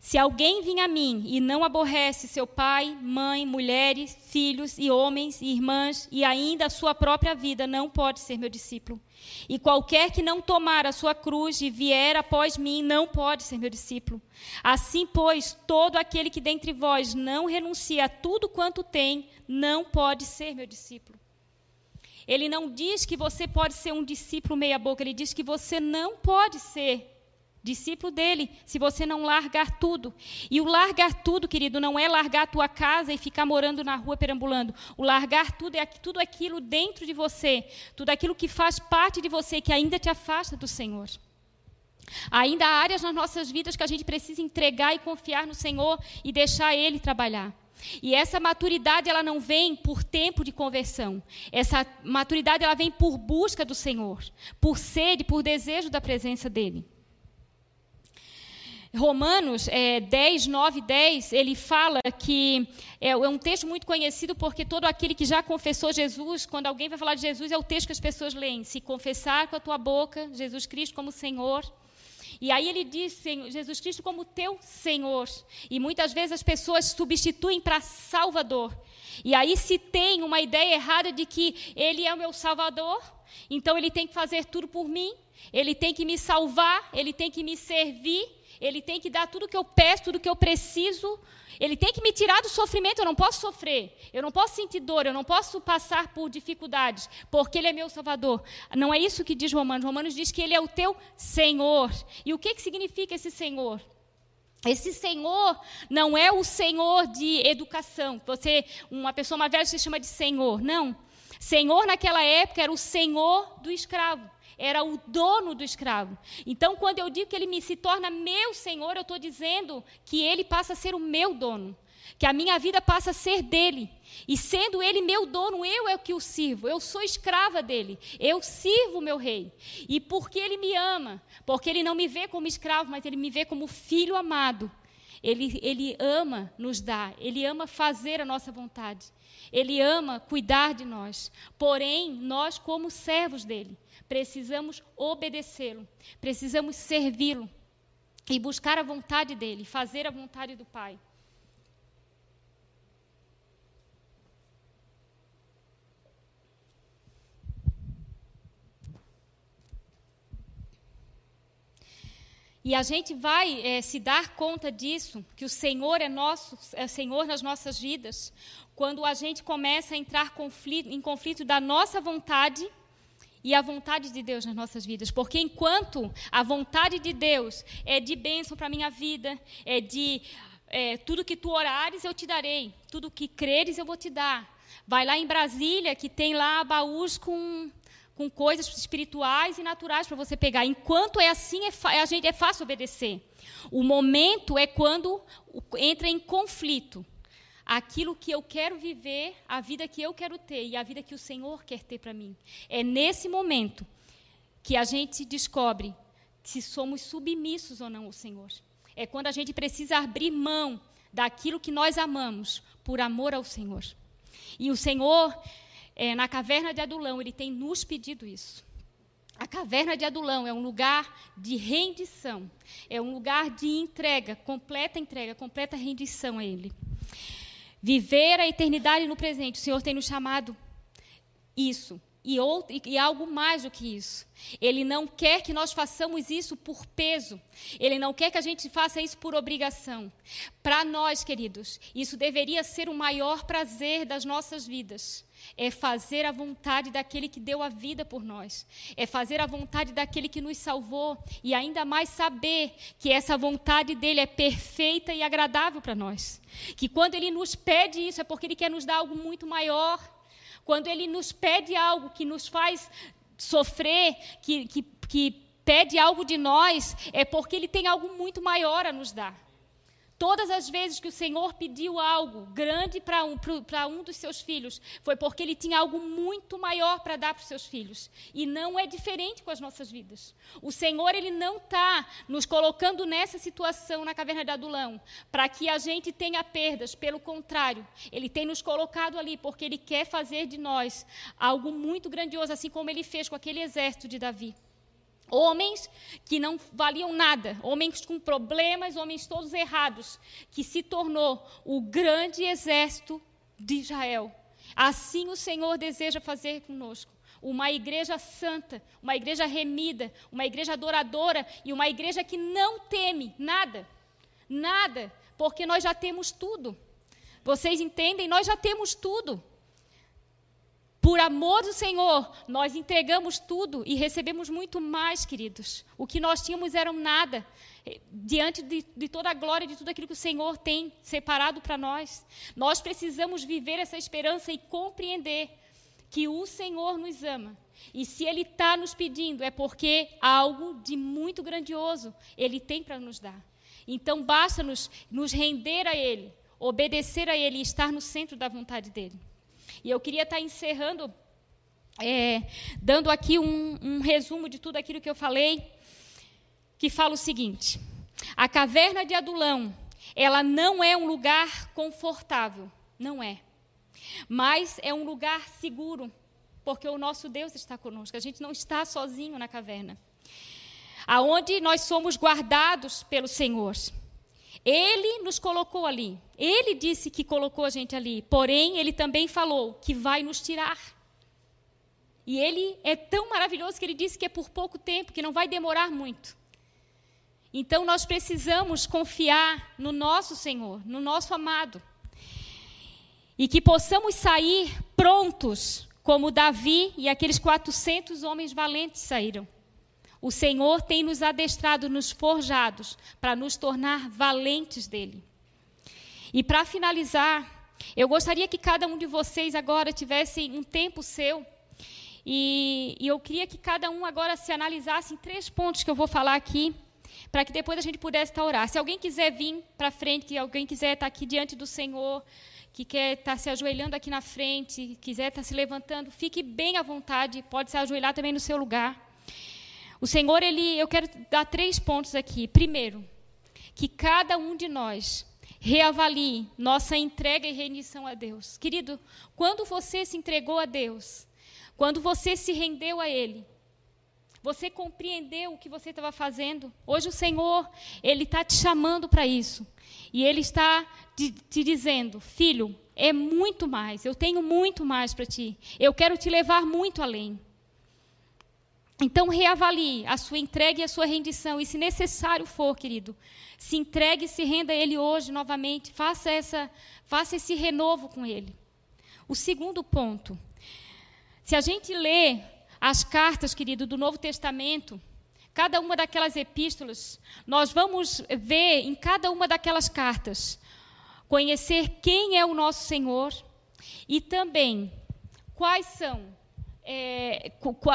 Se alguém vem a mim e não aborrece seu pai, mãe, mulheres, filhos e homens e irmãs e ainda a sua própria vida, não pode ser meu discípulo. E qualquer que não tomar a sua cruz e vier após mim, não pode ser meu discípulo. Assim, pois, todo aquele que dentre vós não renuncia a tudo quanto tem, não pode ser meu discípulo. Ele não diz que você pode ser um discípulo meia-boca, ele diz que você não pode ser discípulo dele, se você não largar tudo. E o largar tudo, querido, não é largar a tua casa e ficar morando na rua perambulando. O largar tudo é tudo aquilo dentro de você, tudo aquilo que faz parte de você que ainda te afasta do Senhor. Ainda há áreas nas nossas vidas que a gente precisa entregar e confiar no Senhor e deixar ele trabalhar. E essa maturidade ela não vem por tempo de conversão. Essa maturidade ela vem por busca do Senhor, por sede, por desejo da presença dele. Romanos é, 10, 9, 10, ele fala que é, é, um texto muito conhecido porque todo aquele que já confessou Jesus, quando alguém vai falar de Jesus, é o texto que as pessoas leem. Se confessar com a tua boca Jesus Cristo como Senhor. E aí ele diz Jesus Cristo como teu Senhor. E muitas vezes as pessoas substituem para Salvador. E aí se tem uma ideia errada de que ele é o meu Salvador, então ele tem que fazer tudo por mim. ele tem que me salvar, ele tem que me servir, ele tem que dar tudo que eu peço, tudo que eu preciso. Ele tem que me tirar do sofrimento. Eu não posso sofrer, eu não posso sentir dor, eu não posso passar por dificuldades, porque Ele é meu Salvador. Não é isso que diz Romanos. Romanos diz que Ele é o teu Senhor. E o que, que significa esse Senhor? Esse Senhor não é o Senhor de educação. Você, uma pessoa mais velha, se chama de Senhor. Não. Senhor naquela época era o Senhor do escravo era o dono do escravo. Então, quando eu digo que ele me se torna meu senhor, eu estou dizendo que ele passa a ser o meu dono, que a minha vida passa a ser dele. E sendo ele meu dono, eu é que o sirvo, eu sou escrava dele, eu sirvo o meu rei. E porque ele me ama, porque ele não me vê como escravo, mas ele me vê como filho amado. Ele, ele ama nos dar, ele ama fazer a nossa vontade, ele ama cuidar de nós. Porém, nós, como servos dele, precisamos obedecê-lo, precisamos servi-lo e buscar a vontade dele, fazer a vontade do Pai. E a gente vai é, se dar conta disso, que o Senhor é nosso, é Senhor nas nossas vidas, quando a gente começa a entrar conflito, em conflito da nossa vontade e a vontade de Deus nas nossas vidas. Porque enquanto a vontade de Deus é de bênção para a minha vida, é de é, tudo que tu orares eu te darei, tudo que creres eu vou te dar. Vai lá em Brasília, que tem lá baús com, com coisas espirituais e naturais para você pegar. Enquanto é assim, é, a gente, é fácil obedecer. O momento é quando entra em conflito aquilo que eu quero viver, a vida que eu quero ter e a vida que o Senhor quer ter para mim. É nesse momento que a gente descobre se somos submissos ou não ao Senhor. É quando a gente precisa abrir mão daquilo que nós amamos por amor ao Senhor. E o Senhor, é, na caverna de Adulão, ele tem nos pedido isso. A caverna de Adulão é um lugar de rendição, é um lugar de entrega, completa entrega, completa rendição a Ele. Viver a eternidade no presente. O Senhor tem nos chamado isso. E, outro, e, algo mais do que isso. Ele não quer que nós façamos isso por peso. Ele não quer que a gente faça isso por obrigação. Para nós, queridos, isso deveria ser o maior prazer das nossas vidas é fazer a vontade daquele que deu a vida por nós, é fazer a vontade daquele que nos salvou e ainda mais saber que essa vontade dele é perfeita e agradável para nós. Que quando ele nos pede isso é porque ele quer nos dar algo muito maior. Quando ele nos pede algo que nos faz sofrer, que, que, que pede algo de nós, é porque ele tem algo muito maior a nos dar. Todas as vezes que o Senhor pediu algo grande para um, um dos seus filhos, foi porque ele tinha algo muito maior para dar para os seus filhos. E não é diferente com as nossas vidas. O Senhor, ele não está nos colocando nessa situação na caverna de Adulão para que a gente tenha perdas. Pelo contrário, ele tem nos colocado ali porque ele quer fazer de nós algo muito grandioso, assim como ele fez com aquele exército de Davi. Homens que não valiam nada, homens com problemas, homens todos errados, que se tornou o grande exército de Israel. Assim o Senhor deseja fazer conosco. Uma igreja santa, uma igreja remida, uma igreja adoradora e uma igreja que não teme nada. Nada, porque nós já temos tudo. Vocês entendem? Nós já temos tudo. Por amor do Senhor, nós entregamos tudo e recebemos muito mais, queridos. O que nós tínhamos era nada, eh, diante de, de toda a glória, de tudo aquilo que o Senhor tem separado para nós. Nós precisamos viver essa esperança e compreender que o Senhor nos ama. E se Ele está nos pedindo, é porque algo de muito grandioso Ele tem para nos dar. Então, basta nos, nos render a Ele, obedecer a Ele e estar no centro da vontade dEle. E eu queria estar encerrando, é, dando aqui um, um resumo de tudo aquilo que eu falei, que fala o seguinte: a caverna de Adulão, ela não é um lugar confortável, não é. Mas é um lugar seguro, porque o nosso Deus está conosco. A gente não está sozinho na caverna. Aonde nós somos guardados pelo Senhor. Ele nos colocou ali. Ele disse que colocou a gente ali. Porém, ele também falou que vai nos tirar. E ele é tão maravilhoso que ele disse que é por pouco tempo, que não vai demorar muito. Então nós precisamos confiar no nosso Senhor, no nosso amado. E que possamos sair prontos, como Davi e aqueles 400 homens valentes saíram. O Senhor tem nos adestrado, nos forjados, para nos tornar valentes dele. E para finalizar, eu gostaria que cada um de vocês agora tivesse um tempo seu. E, e eu queria que cada um agora se analisasse em três pontos que eu vou falar aqui, para que depois a gente pudesse estar orar. Se alguém quiser vir para frente, que alguém quiser estar aqui diante do Senhor, que quer estar se ajoelhando aqui na frente, quiser estar se levantando, fique bem à vontade, pode se ajoelhar também no seu lugar. O Senhor, ele, eu quero dar três pontos aqui. Primeiro, que cada um de nós reavalie nossa entrega e rendição a Deus. Querido, quando você se entregou a Deus, quando você se rendeu a Ele, você compreendeu o que você estava fazendo? Hoje o Senhor, Ele está te chamando para isso. E Ele está te, te, dizendo: Filho, é muito mais, eu tenho muito mais para ti. Eu quero te levar muito além. Então, reavalie a sua entrega e a sua rendição. E se necessário for, querido, se entregue e se renda a Ele hoje novamente. Faça, essa, faça esse renovo com Ele. O segundo ponto. Se a gente lê as cartas, querido, do Novo Testamento, cada uma daquelas epístolas, nós vamos ver em cada uma daquelas cartas conhecer quem é o nosso Senhor e também quais são é,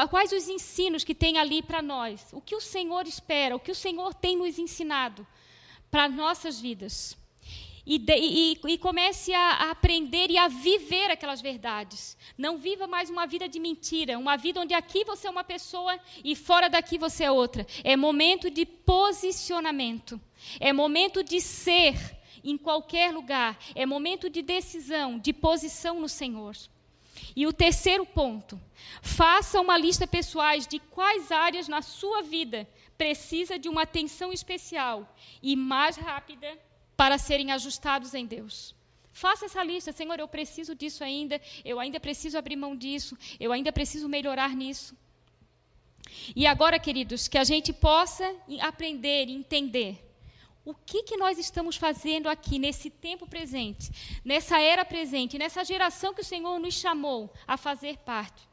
quais os ensinos que tem ali para nós, o que o Senhor espera, o que o Senhor tem nos ensinado para nossas vidas. E, de, e, e, comece a, a, aprender e a viver aquelas verdades. Não viva mais uma vida de mentira, uma vida onde aqui você é uma pessoa e fora daqui você é outra. É momento de posicionamento. É momento de ser em qualquer lugar. É momento de decisão, de posição no Senhor. E o terceiro ponto, faça uma lista pessoais de quais áreas na sua vida precisa de uma atenção especial e mais rápida para serem ajustados em Deus. Faça essa lista, Senhor, eu preciso disso ainda, eu ainda preciso abrir mão disso, eu ainda preciso melhorar nisso. E agora, queridos, que a gente possa aprender e entender o que, que nós estamos fazendo aqui nesse tempo presente, nessa era presente, nessa geração que o Senhor nos chamou a fazer parte.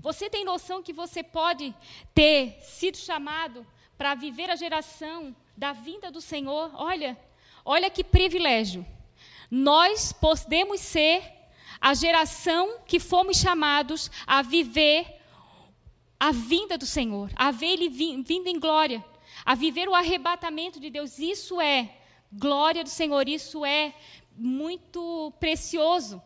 Você tem noção que você pode ter sido chamado para viver a geração da vinda do Senhor? Olha, olha que privilégio. Nós podemos ser a geração que fomos chamados a viver a vinda do Senhor, a ver Ele vindo em glória a viver o arrebatamento de Deus. Isso é glória do Senhor, isso é muito precioso.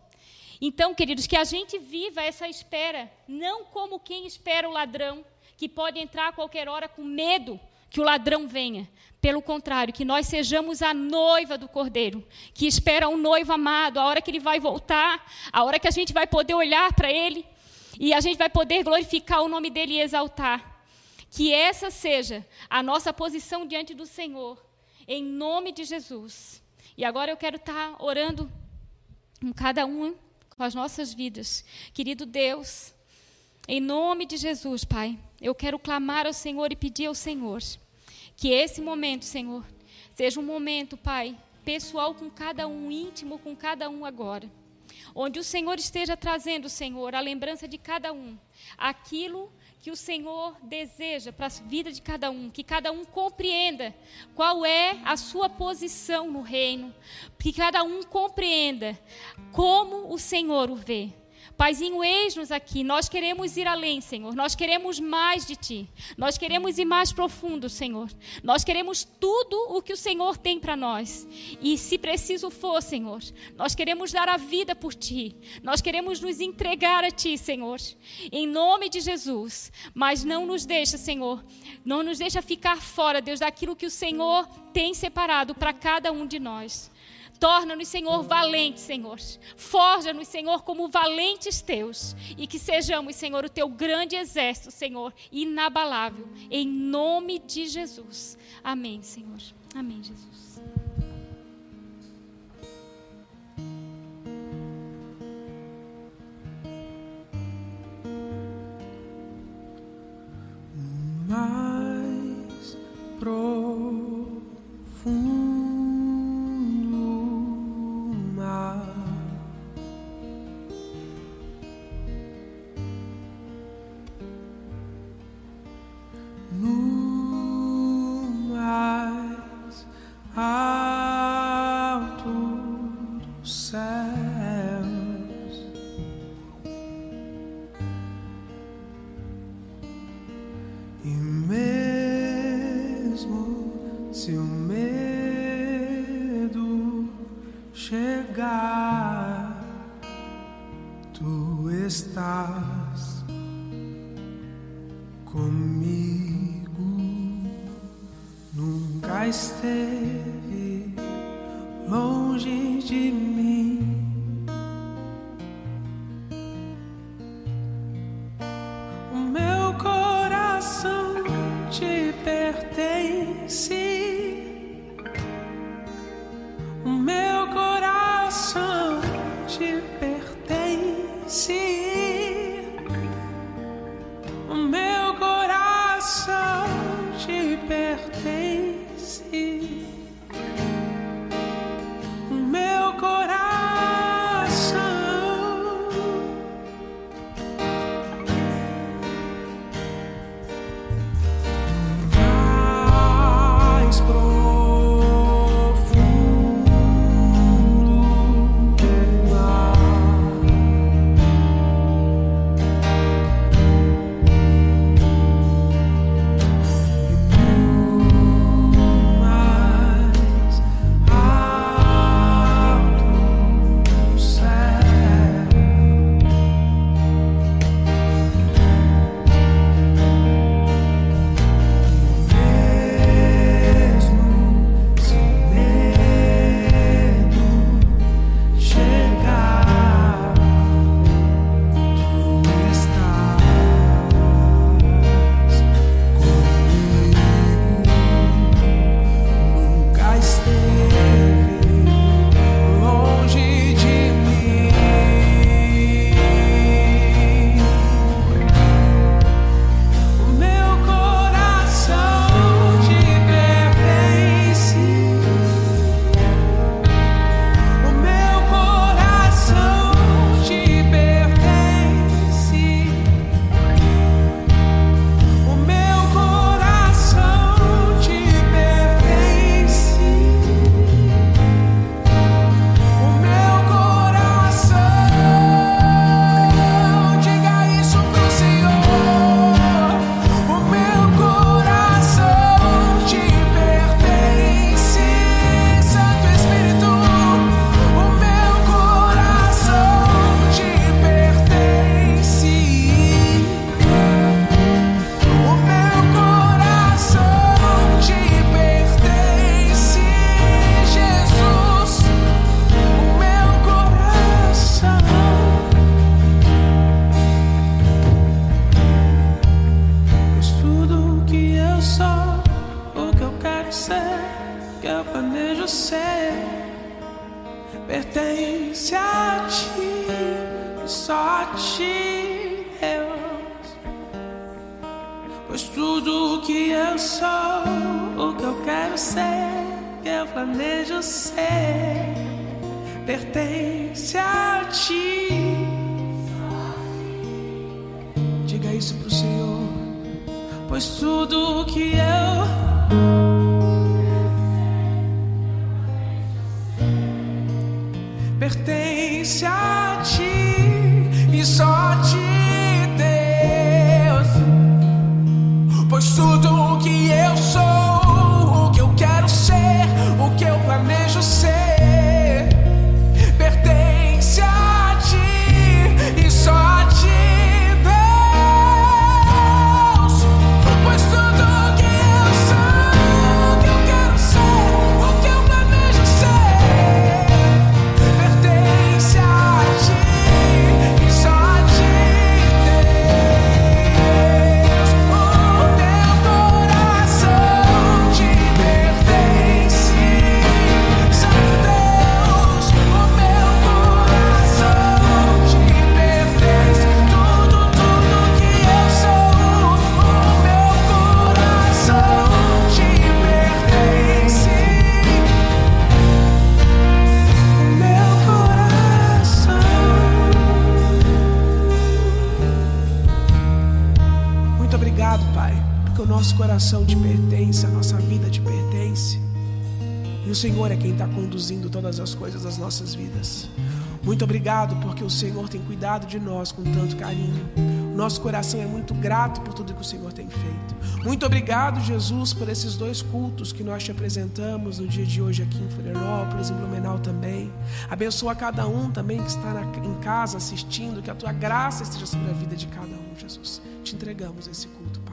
Então, queridos, que a gente viva essa espera, não como quem espera o ladrão, que pode entrar a qualquer hora com medo que o ladrão venha. Pelo contrário, que nós sejamos a noiva do Cordeiro, que espera um noivo amado, a hora que ele vai voltar, a hora que a gente vai poder olhar para ele e a gente vai poder glorificar o nome dele e exaltar. Que essa seja a nossa posição diante do Senhor, em nome de Jesus. E agora eu quero estar orando com cada um com as nossas vidas. Querido Deus, em nome de Jesus, Pai, eu quero clamar ao Senhor e pedir ao Senhor que esse momento, Senhor, seja um momento, Pai, pessoal com cada um, íntimo com cada um agora. Onde o Senhor esteja trazendo, Senhor, a lembrança de cada um, aquilo que o Senhor deseja para a vida de cada um, que cada um compreenda qual é a sua posição no reino, que cada um compreenda como o Senhor o vê. Paizinho, eis-nos aqui. Nós queremos ir além, Senhor. Nós queremos mais de Ti. Nós queremos ir mais profundo, Senhor. Nós queremos tudo o que o Senhor tem para nós. E se preciso for, Senhor, nós queremos dar a vida por Ti. Nós queremos nos entregar a Ti, Senhor. Em nome de Jesus. Mas não nos deixa, Senhor. Não nos deixa ficar fora, Deus, daquilo que o Senhor tem separado para cada um de nós. Torna-nos, Senhor, valentes, Senhor. Forja-nos, Senhor, como valentes teus. E que sejamos, Senhor, o teu grande exército, Senhor, inabalável. Em nome de Jesus. Amém, Senhor. Amém, Jesus. Mais profundo tu estás comigo, nunca esteve longe de mim. pertence a ti e só a ti. está conduzindo todas as coisas das nossas vidas. Muito obrigado porque o Senhor tem cuidado de nós com tanto carinho. Nosso coração é muito grato por tudo que o Senhor tem feito. Muito obrigado, Jesus, por esses dois cultos que nós te apresentamos no dia de hoje aqui em Florianópolis, em Blumenau também. Abençoa cada um também que está na, em casa assistindo, que a tua graça esteja sobre a vida de cada um, Jesus. Te entregamos esse culto.